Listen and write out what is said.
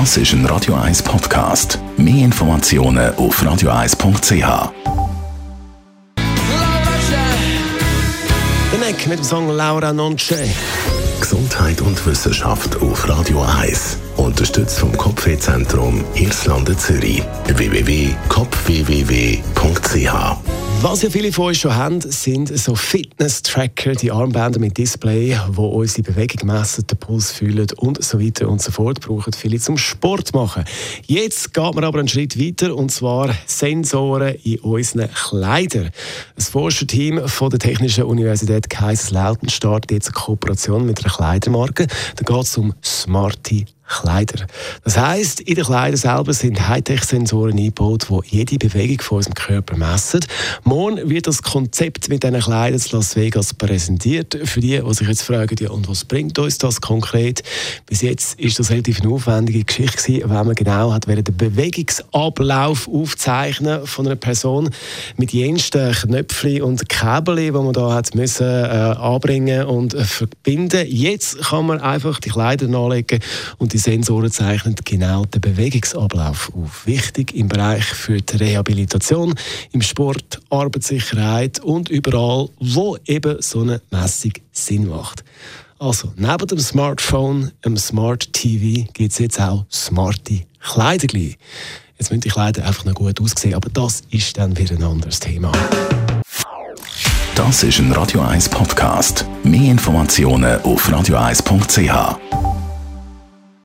Das ist ein Radio 1 Podcast. Mehr Informationen auf radio1.ch. Der Neck mit dem Song Laura Nonce. Gesundheit und Wissenschaft auf Radio 1. Unterstützt vom Kopfwehzentrum Irlande Zürich. www.kopfwww.ch Was ja viele von uns schon haben, sind so Fitness-Tracker, die Armbänder mit Display, wo unsere Bewegung messen, den Puls fühlen und so weiter und so fort. Brauchen viele zum Sport machen. Jetzt geht man aber einen Schritt weiter und zwar Sensoren in unseren Kleidern. Das Forscherteam von der Technischen Universität Kaiserslautern startet jetzt eine Kooperation mit einer Kleidermarke. Da geht es um Smarty Kleider. Das heißt, in den Kleidern selber sind Hightech-Sensoren eingebaut, die jede Bewegung von unserem Körper messen. Morgen wird das Konzept mit diesen Kleidern in Las Vegas präsentiert. Für die, die sich jetzt fragen, ja, und was bringt uns das konkret? Bis jetzt ist das relativ eine aufwendige Geschichte gewesen, man genau hat den Bewegungsablauf aufzeichnen von einer Person mit jensten Knöpfchen und Kabel, die man da hat müssen äh, anbringen und verbinden. Jetzt kann man einfach die Kleider nachlegen und die Sensoren zeichnen genau den Bewegungsablauf auf. Wichtig im Bereich für die Rehabilitation, im Sport, Arbeitssicherheit und überall, wo eben so eine Messung Sinn macht. Also, neben dem Smartphone, dem Smart TV, gibt es jetzt auch smarte Kleider. Jetzt müssen die Kleider einfach noch gut aussehen, aber das ist dann wieder ein anderes Thema. Das ist ein Radio 1 Podcast. Mehr Informationen auf radio1.ch.